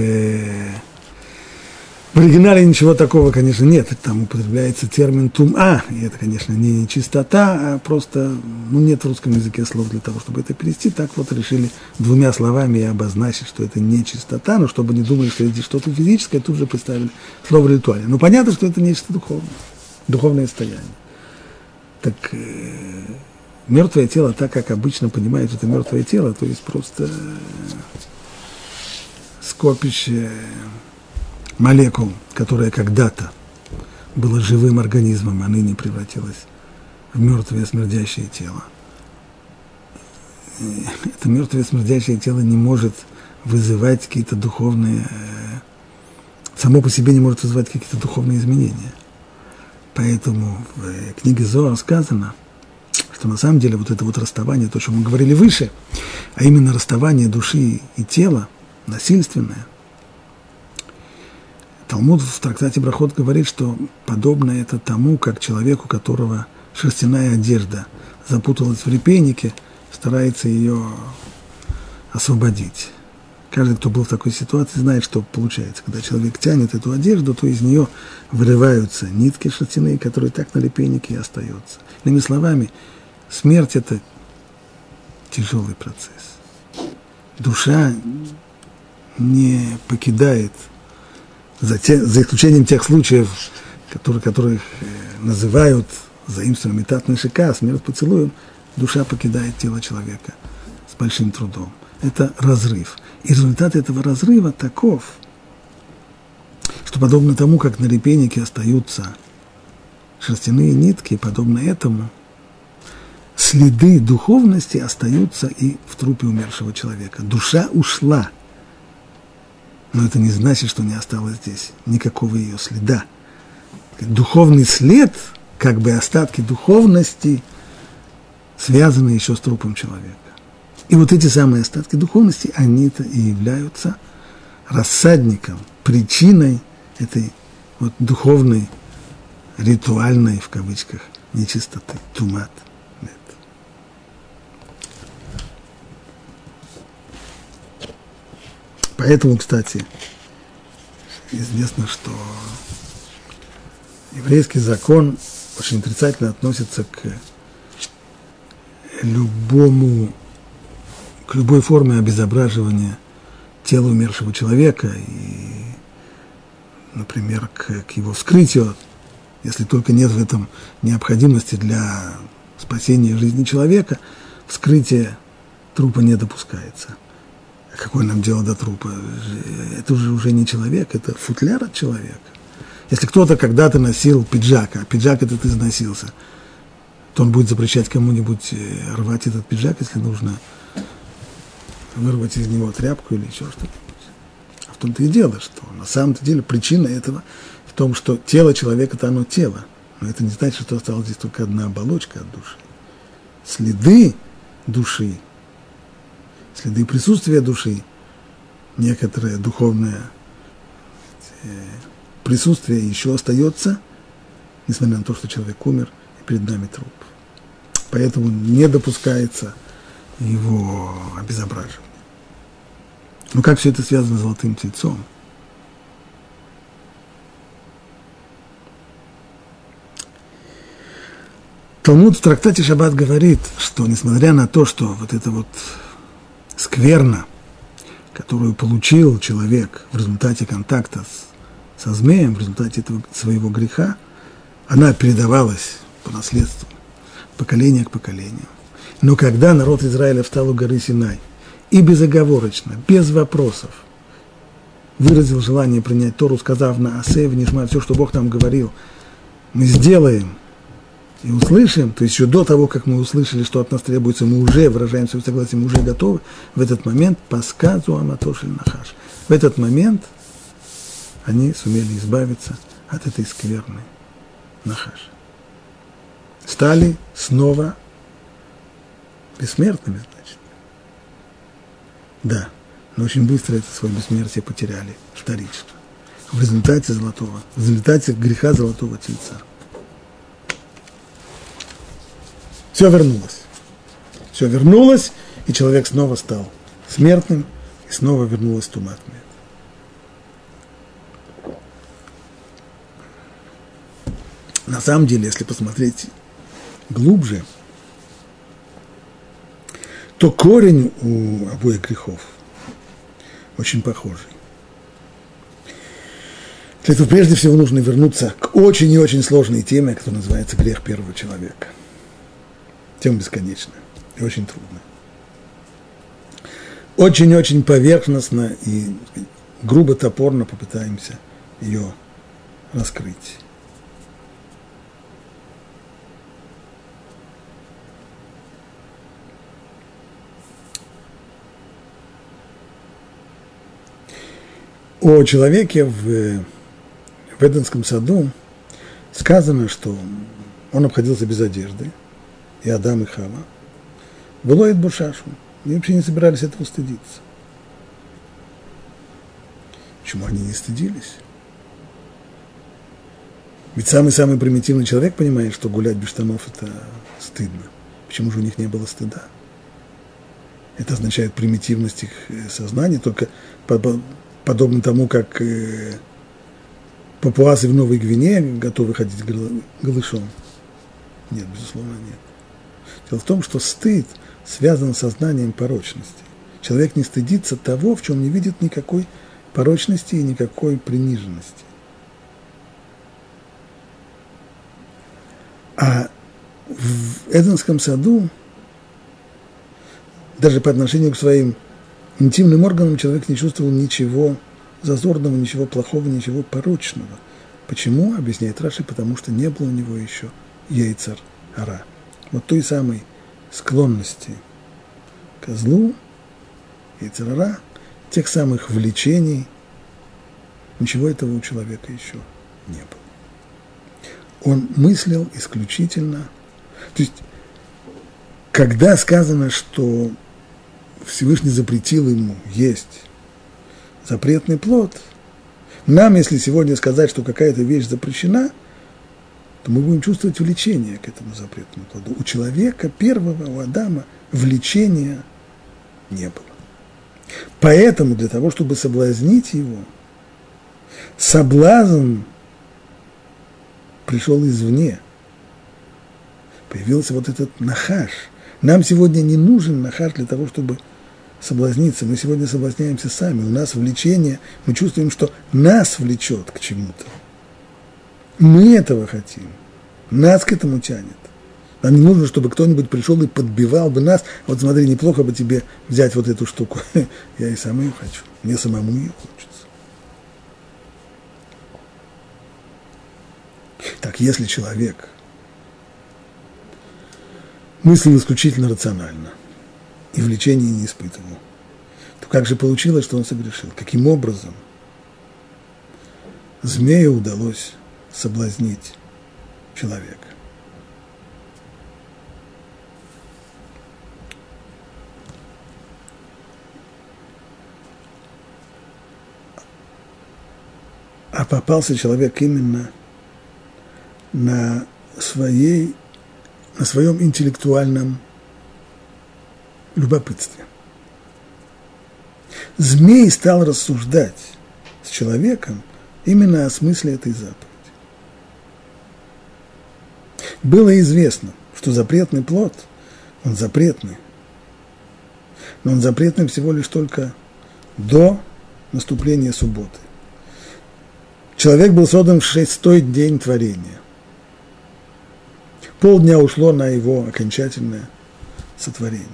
A: в оригинале ничего такого, конечно, нет. Там употребляется термин тума, и это, конечно, не чистота, а просто, ну, нет в русском языке слов для того, чтобы это перевести. Так вот решили двумя словами и обозначить, что это не чистота, но чтобы не думали, что здесь что-то физическое, тут же представили слово ритуальное. Но понятно, что это нечто духовное, духовное состояние. Так э, мертвое тело, так как обычно понимают это мертвое тело, то есть просто скопище молекул, которая когда-то была живым организмом, а ныне превратилась в мертвое смердящее тело. Это мертвое смердящее тело не может вызывать какие-то духовные, э, само по себе не может вызывать какие-то духовные изменения. Поэтому в э, книге Зоа сказано, что на самом деле вот это вот расставание, то, о чем мы говорили выше, а именно расставание души и тела, насильственное – Талмуд в трактате Брахот говорит, что подобно это тому, как человек, у которого шерстяная одежда запуталась в репейнике, старается ее освободить. Каждый, кто был в такой ситуации, знает, что получается. Когда человек тянет эту одежду, то из нее вырываются нитки шерстяные, которые так на репейнике и остаются. Иными словами, смерть – это тяжелый процесс. Душа не покидает – за, те, за исключением тех случаев, которые, которых э, называют заимствованием метатной шика, смерть поцелуем, душа покидает тело человека с большим трудом. Это разрыв. И результат этого разрыва таков, что подобно тому, как на репейнике остаются шерстяные нитки, подобно этому, следы духовности остаются и в трупе умершего человека. Душа ушла – но это не значит, что не осталось здесь никакого ее следа. Духовный след, как бы остатки духовности, связаны еще с трупом человека. И вот эти самые остатки духовности, они-то и являются рассадником, причиной этой вот духовной, ритуальной, в кавычках, нечистоты, тумат. Поэтому, кстати, известно, что еврейский закон очень отрицательно относится к любому, к любой форме обезображивания тела умершего человека и, например, к, к его вскрытию, если только нет в этом необходимости для спасения жизни человека, вскрытие трупа не допускается. Какое нам дело до трупа? Это уже, уже не человек, это футляр от человека. Если кто-то когда-то носил пиджак, а пиджак этот износился, то он будет запрещать кому-нибудь э, рвать этот пиджак, если нужно вырвать из него тряпку или еще что-то. А в том-то и дело, что на самом-то деле причина этого в том, что тело человека – это оно тело. Но это не значит, что осталась здесь только одна оболочка от души. Следы души, следы присутствия души, некоторое духовное э, присутствие еще остается, несмотря на то, что человек умер, и перед нами труп. Поэтому не допускается его обезображивание. Ну как все это связано с золотым тельцом? Талмуд в трактате Шаббат говорит, что несмотря на то, что вот это вот скверна, которую получил человек в результате контакта с со змеем в результате этого своего греха, она передавалась по наследству, поколение к поколению. Но когда народ Израиля встал у горы Синай и безоговорочно, без вопросов, выразил желание принять Тору, сказав на Асе, внижма все, что Бог нам говорил, мы сделаем и услышим, то есть еще до того, как мы услышали, что от нас требуется, мы уже выражаем свое согласие, мы уже готовы, в этот момент по сказу Аматошель Нахаш. В этот момент – они сумели избавиться от этой скверны Нахаш. Стали снова бессмертными, значит. Да, но очень быстро это свое бессмертие потеряли, вторично. В результате золотого, в результате греха золотого тельца. Все вернулось. Все вернулось, и человек снова стал смертным, и снова вернулась туматная. На самом деле, если посмотреть глубже, то корень у обоих грехов очень похожий. Для этого прежде всего нужно вернуться к очень и очень сложной теме, которая называется грех первого человека. Тема бесконечная и очень трудная. Очень-очень поверхностно и грубо топорно попытаемся ее раскрыть. о человеке в, в Эденском саду сказано, что он обходился без одежды, и Адам, и Хава. Это Бушашу. Они вообще не собирались этого стыдиться. Почему они не стыдились? Ведь самый-самый примитивный человек понимает, что гулять без штанов – это стыдно. Почему же у них не было стыда? Это означает примитивность их э, сознания, только подобно тому, как э, папуасы в Новой Гвинее готовы ходить голышом? Нет, безусловно, нет. Дело в том, что стыд связан с сознанием порочности. Человек не стыдится того, в чем не видит никакой порочности и никакой приниженности. А в Эденском саду, даже по отношению к своим интимным органам человек не чувствовал ничего зазорного, ничего плохого, ничего порочного. Почему? Объясняет Раши, потому что не было у него еще яйцар ара. Вот той самой склонности к злу, яйцар тех самых влечений, ничего этого у человека еще не было. Он мыслил исключительно, то есть, когда сказано, что Всевышний запретил ему есть запретный плод, нам, если сегодня сказать, что какая-то вещь запрещена, то мы будем чувствовать влечение к этому запретному плоду. У человека первого, у Адама, влечения не было. Поэтому для того, чтобы соблазнить его, соблазн пришел извне. Появился вот этот нахаш. Нам сегодня не нужен нахаш для того, чтобы соблазниться. Мы сегодня соблазняемся сами. У нас влечение, мы чувствуем, что нас влечет к чему-то. Мы этого хотим. Нас к этому тянет. Нам не нужно, чтобы кто-нибудь пришел и подбивал бы нас. Вот смотри, неплохо бы тебе взять вот эту штуку. Я и сам ее хочу. Мне самому ее хочется. Так, если человек мыслил исключительно рационально и влечения не испытывал, то как же получилось, что он согрешил? Каким образом змею удалось соблазнить человека? а попался человек именно на, своей, на своем интеллектуальном любопытстве. Змей стал рассуждать с человеком именно о смысле этой заповеди. Было известно, что запретный плод, он запретный, но он запретный всего лишь только до наступления субботы. Человек был создан в шестой день творения. Полдня ушло на его окончательное сотворение.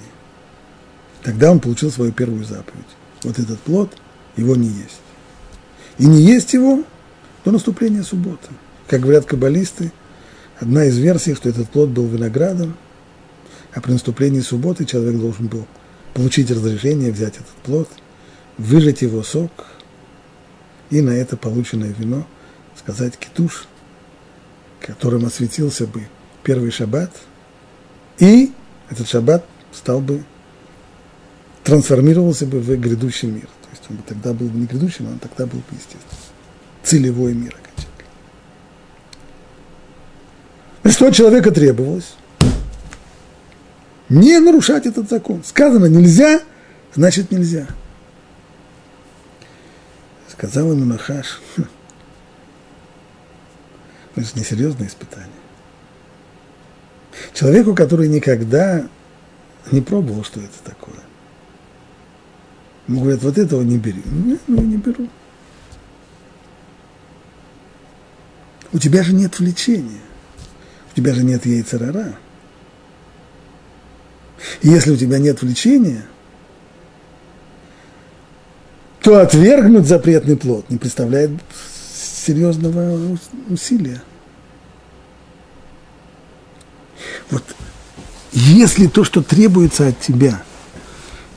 A: Тогда он получил свою первую заповедь. Вот этот плод, его не есть. И не есть его до наступления субботы. Как говорят каббалисты, одна из версий, что этот плод был виноградом, а при наступлении субботы человек должен был получить разрешение взять этот плод, выжать его сок – и на это полученное вино сказать китуш, которым осветился бы первый шаббат, и этот шаббат стал бы, трансформировался бы в грядущий мир. То есть он бы тогда был бы не грядущим, он тогда был бы, естественно, целевой мир окончательно. Что от человека требовалось? Не нарушать этот закон. Сказано нельзя, значит нельзя сказал ему Нахаш, хм, это несерьезное испытание. Человеку, который никогда не пробовал, что это такое. Ему говорят, вот этого не бери. Нет, ну не беру. У тебя же нет влечения. У тебя же нет яйцерара. И если у тебя нет влечения – то отвергнуть запретный плод не представляет серьезного усилия. Вот если то, что требуется от тебя,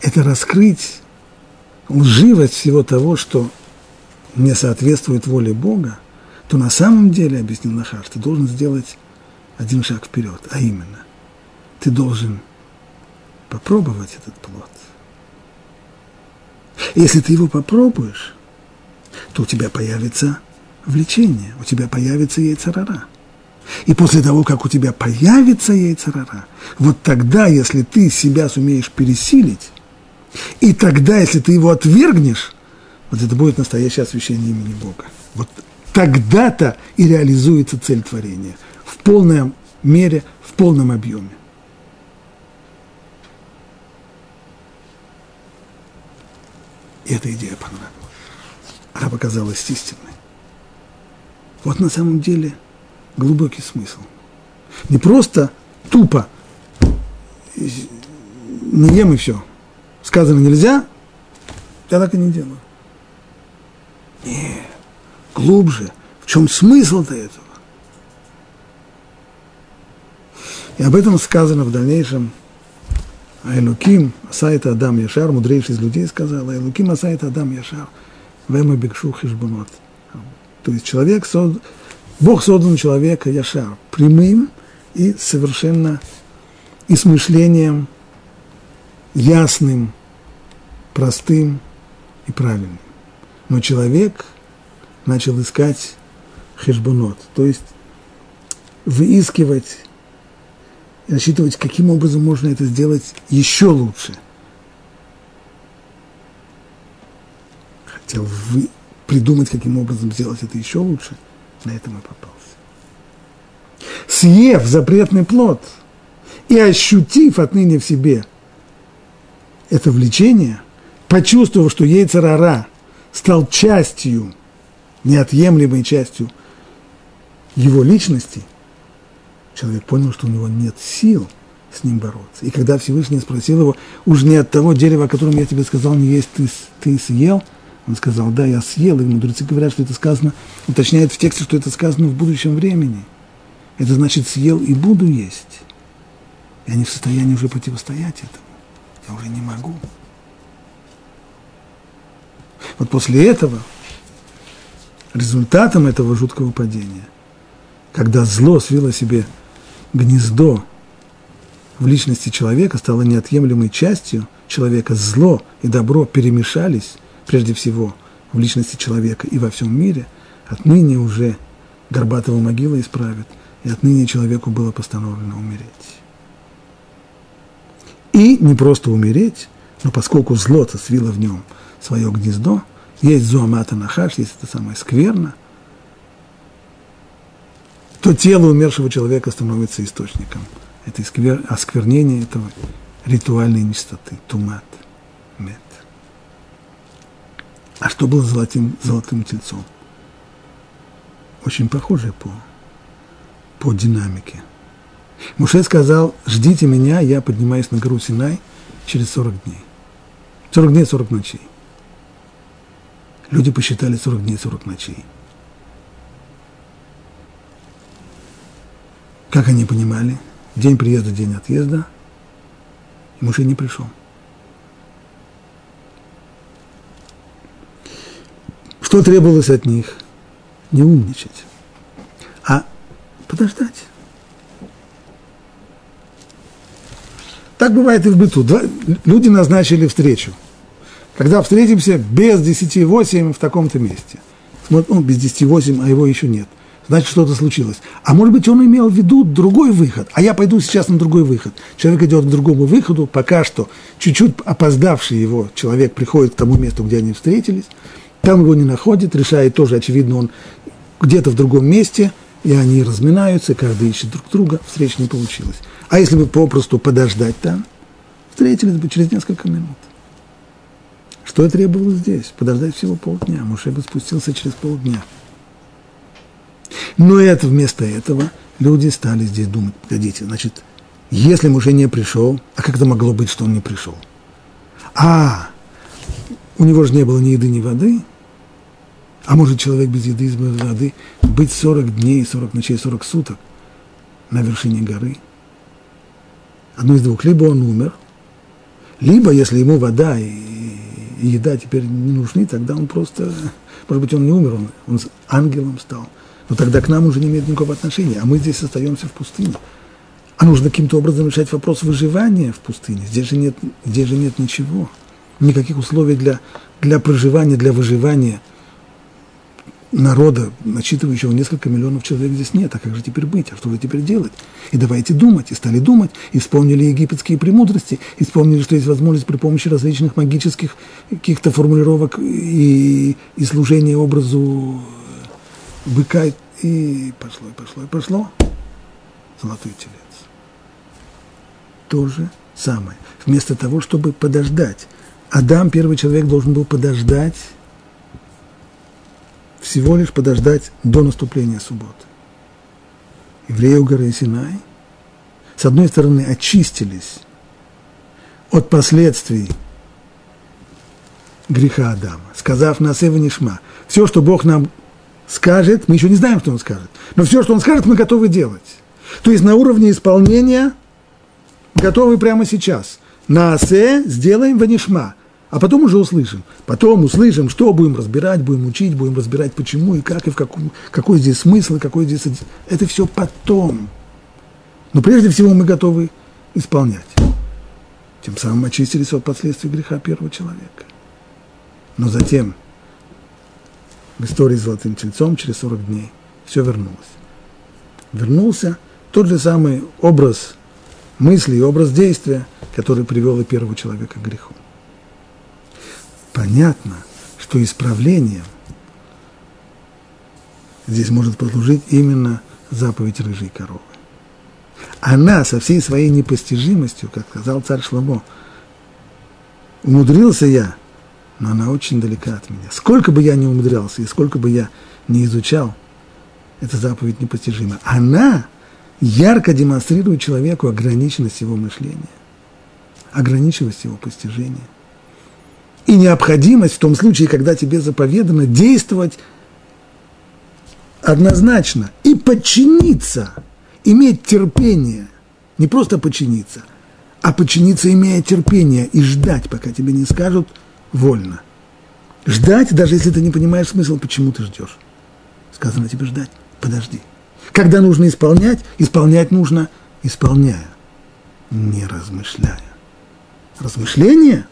A: это раскрыть лживость всего того, что не соответствует воле Бога, то на самом деле, объяснил Нахар, ты должен сделать один шаг вперед, а именно, ты должен попробовать этот плод. Если ты его попробуешь, то у тебя появится влечение, у тебя появится яйцерара. И после того, как у тебя появится яйцерара, вот тогда, если ты себя сумеешь пересилить, и тогда, если ты его отвергнешь, вот это будет настоящее освящение имени Бога. Вот тогда-то и реализуется цель творения в полной мере, в полном объеме. И эта идея понравилась. Она показалась истинной. Вот на самом деле глубокий смысл. Не просто тупо не ем и все. Сказано нельзя, я так и не делаю. Нет, глубже. В чем смысл-то этого? Об этом сказано в дальнейшем Айлуким Асайта Адам Яшар, мудрейший из людей сказал, Айлуким Асайта Адам Яшар, Вема Бекшу Хишбунот. То есть человек, создан, Бог создан человека Яшар, прямым и совершенно и с мышлением ясным, простым и правильным. Но человек начал искать хешбунот, то есть выискивать и рассчитывать, каким образом можно это сделать еще лучше. хотел вы, придумать, каким образом сделать это еще лучше, на этом и попался. Съев запретный плод и ощутив отныне в себе это влечение, почувствовав, что Ейцерара стал частью, неотъемлемой частью его личности, человек понял, что у него нет сил с ним бороться. И когда Всевышний спросил его, уж не от того дерева, о котором я тебе сказал, не есть, ты, ты съел, он сказал, да, я съел, и мудрецы говорят, что это сказано, уточняют в тексте, что это сказано в будущем времени. Это значит, съел и буду есть. Я не в состоянии уже противостоять этому. Я уже не могу. Вот после этого, результатом этого жуткого падения, когда зло свило себе гнездо в личности человека, стало неотъемлемой частью человека, зло и добро перемешались, прежде всего, в личности человека и во всем мире, отныне уже Горбатова могила исправит, и отныне человеку было постановлено умереть. И не просто умереть, но поскольку зло-то свило в нем свое гнездо, есть зуамата нахаш, есть это самое скверно, то тело умершего человека становится источником этой сквер... осквернения этого ритуальной нечистоты, тумат, мед. А что было золотым, золотым тельцом? Очень похоже по, по динамике. Муше сказал, ждите меня, я поднимаюсь на гору Синай через 40 дней. 40 дней, 40 ночей. Люди посчитали 40 дней, 40 ночей. Как они понимали? День приезда, день отъезда. Муше не пришел. Что требовалось от них? Не умничать, а подождать. Так бывает и в быту. Люди назначили встречу. Когда встретимся без 10-8 в таком-то месте. Ну, без 10-8, а его еще нет. Значит, что-то случилось. А может быть, он имел в виду другой выход, а я пойду сейчас на другой выход. Человек идет к другому выходу, пока что чуть-чуть опоздавший его человек приходит к тому месту, где они встретились, там его не находит, решает тоже, очевидно, он где-то в другом месте, и они разминаются, каждый ищет друг друга, встреча не получилась. А если бы попросту подождать там, встретились бы через несколько минут. Что требовалось здесь? Подождать всего полдня. Муше бы спустился через полдня. Но это вместо этого люди стали здесь думать, погодите, значит, если не пришел, а как это могло быть, что он не пришел? А, у него же не было ни еды, ни воды, а может человек без еды, без воды быть 40 дней, 40 ночей, 40 суток на вершине горы? Одно из двух. Либо он умер, либо, если ему вода и, и еда теперь не нужны, тогда он просто, может быть, он не умер, он, он ангелом стал. Но тогда к нам уже не имеет никакого отношения, а мы здесь остаемся в пустыне. А нужно каким-то образом решать вопрос выживания в пустыне. Здесь же нет, здесь же нет ничего, никаких условий для, для проживания, для выживания – народа, насчитывающего несколько миллионов человек, здесь нет. А как же теперь быть? А что же теперь делать? И давайте думать. И стали думать. И вспомнили египетские премудрости. И вспомнили, что есть возможность при помощи различных магических каких-то формулировок и, и служения образу быка. И пошло, и пошло, и пошло. Золотой телец. То же самое. Вместо того, чтобы подождать. Адам, первый человек, должен был подождать всего лишь подождать до наступления субботы. Евреи у горы Синай, с одной стороны, очистились от последствий греха Адама, сказав на Сева Нишма, все, что Бог нам скажет, мы еще не знаем, что Он скажет, но все, что Он скажет, мы готовы делать. То есть на уровне исполнения готовы прямо сейчас. На Асе сделаем ванишма – а потом уже услышим. Потом услышим, что будем разбирать, будем учить, будем разбирать, почему и как, и в каком, какой здесь смысл, какой здесь... Это все потом. Но прежде всего мы готовы исполнять. Тем самым очистились от последствий греха первого человека. Но затем в истории с Золотым Тельцом через 40 дней все вернулось. Вернулся тот же самый образ мысли и образ действия, который привел и первого человека к греху понятно, что исправлением здесь может послужить именно заповедь рыжей коровы. Она со всей своей непостижимостью, как сказал царь Шломо, умудрился я, но она очень далека от меня. Сколько бы я ни умудрялся и сколько бы я не изучал, эта заповедь непостижима. Она ярко демонстрирует человеку ограниченность его мышления, ограниченность его постижения. И необходимость в том случае, когда тебе заповедано действовать однозначно и подчиниться, иметь терпение, не просто подчиниться, а подчиниться, имея терпение, и ждать, пока тебе не скажут вольно. Ждать, даже если ты не понимаешь смысл, почему ты ждешь. Сказано тебе ждать, подожди. Когда нужно исполнять, исполнять нужно, исполняя, не размышляя. Размышление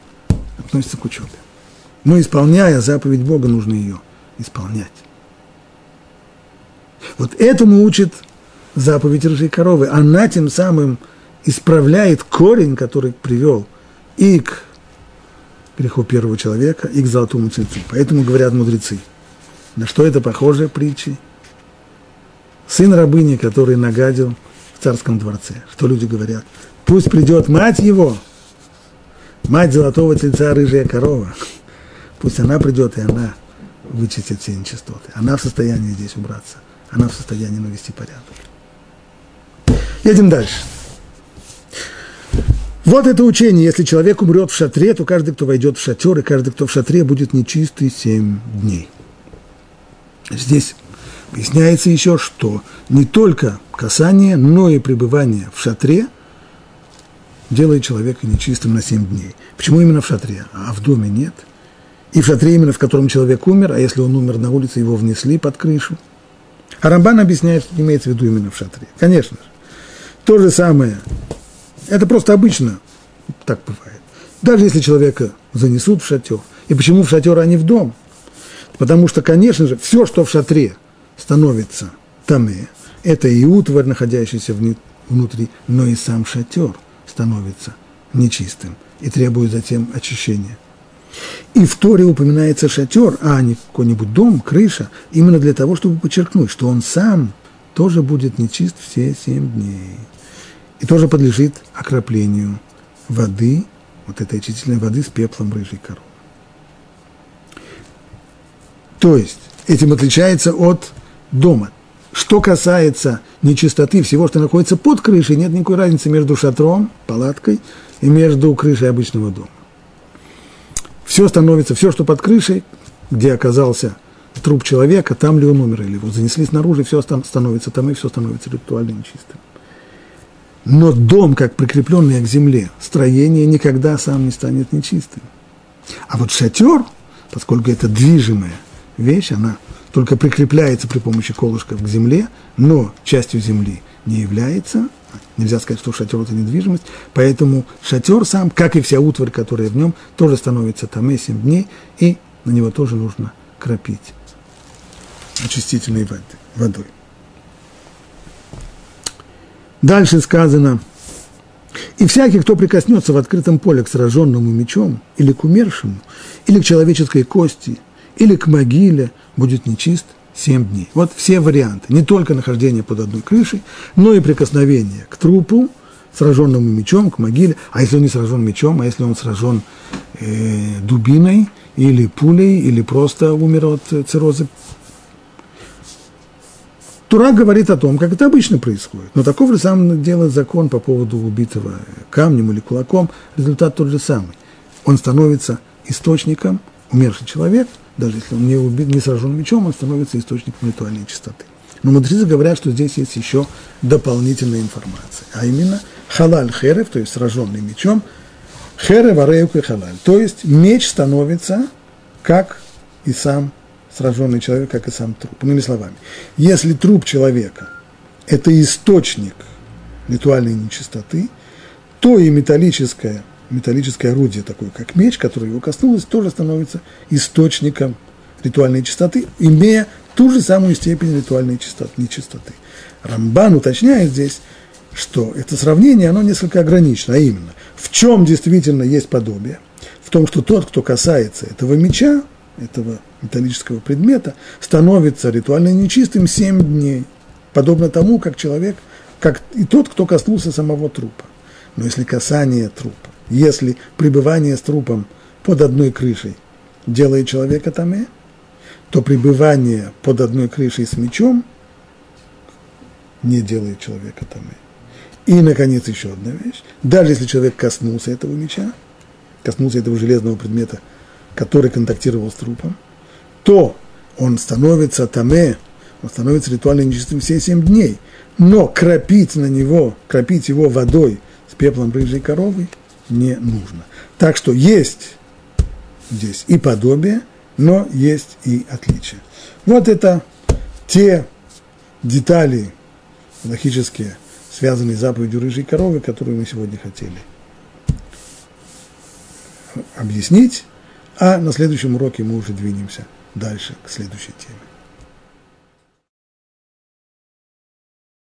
A: относится к учебе. Но исполняя заповедь Бога, нужно ее исполнять. Вот этому учит заповедь ржей коровы. Она тем самым исправляет корень, который привел и к греху первого человека, и к золотому цельцу. Поэтому говорят мудрецы. На что это похоже притчи? Сын рабыни, который нагадил в царском дворце. Что люди говорят? Пусть придет мать его, мать золотого тельца, рыжая корова. Пусть она придет, и она вычистит все нечистоты. Она в состоянии здесь убраться – она в состоянии навести порядок. Едем дальше. Вот это учение. Если человек умрет в шатре, то каждый, кто войдет в шатер, и каждый, кто в шатре, будет нечистый семь дней. Здесь выясняется еще, что не только касание, но и пребывание в шатре делает человека нечистым на семь дней. Почему именно в шатре, а в доме нет? И в шатре именно, в котором человек умер, а если он умер на улице, его внесли под крышу – а Рамбан объясняет, что имеется в виду именно в шатре. Конечно же. То же самое. Это просто обычно так бывает. Даже если человека занесут в шатер. И почему в шатер, а не в дом? Потому что, конечно же, все, что в шатре становится таме, это и утварь, находящаяся внутри, но и сам шатер становится нечистым и требует затем очищения. И в Торе упоминается шатер, а не какой-нибудь дом, крыша, именно для того, чтобы подчеркнуть, что он сам тоже будет нечист все семь дней. И тоже подлежит окроплению воды, вот этой очистительной воды с пеплом рыжей коровы. То есть этим отличается от дома. Что касается нечистоты всего, что находится под крышей, нет никакой разницы между шатром, палаткой и между крышей обычного дома все становится, все, что под крышей, где оказался труп человека, там ли он умер, или его занесли снаружи, все становится там, и все становится ритуально нечистым. Но дом, как прикрепленный к земле, строение никогда сам не станет нечистым. А вот шатер, поскольку это движимая вещь, она только прикрепляется при помощи колышков к земле, но частью земли не является – Нельзя сказать, что шатер – это недвижимость. Поэтому шатер сам, как и вся утварь, которая в нем, тоже становится там и 7 дней, и на него тоже нужно кропить очистительной водой. Дальше сказано, и всякий, кто прикоснется в открытом поле к сраженному мечом, или к умершему, или к человеческой кости, или к могиле, будет нечист – 7 дней. Вот все варианты. Не только нахождение под одной крышей, но и прикосновение к трупу, сраженному мечом, к могиле. А если он не сражен мечом, а если он сражен э, дубиной или пулей, или просто умер от цирроза. Тура говорит о том, как это обычно происходит. Но таков же самый делает закон по поводу убитого камнем или кулаком. Результат тот же самый. Он становится источником, умерший человек – даже если он не, убит, не сражен мечом, он становится источником ритуальной чистоты. Но мудрецы говорят, что здесь есть еще дополнительная информация, а именно халаль херев, то есть сраженный мечом, херев арейку и халаль. То есть меч становится как и сам сраженный человек, как и сам труп. Иными словами, если труп человека – это источник ритуальной нечистоты, то и металлическая металлическое орудие такое, как меч, которое его коснулось, тоже становится источником ритуальной чистоты, имея ту же самую степень ритуальной чистоты, нечистоты. Рамбан уточняет здесь, что это сравнение, оно несколько ограничено, а именно, в чем действительно есть подобие? В том, что тот, кто касается этого меча, этого металлического предмета становится ритуально нечистым 7 дней, подобно тому, как человек, как и тот, кто коснулся самого трупа. Но если касание трупа, если пребывание с трупом под одной крышей делает человека таме, то пребывание под одной крышей с мечом не делает человека таме. И, наконец, еще одна вещь. Даже если человек коснулся этого меча, коснулся этого железного предмета, который контактировал с трупом, то он становится таме, он становится ритуально нечистым все семь дней. Но кропить на него, кропить его водой с пеплом рыжей коровы не нужно. Так что есть здесь и подобие, но есть и отличия. Вот это те детали логические, связанные с заповедью рыжей коровы, которые мы сегодня хотели объяснить, а на следующем уроке мы уже двинемся дальше к следующей теме.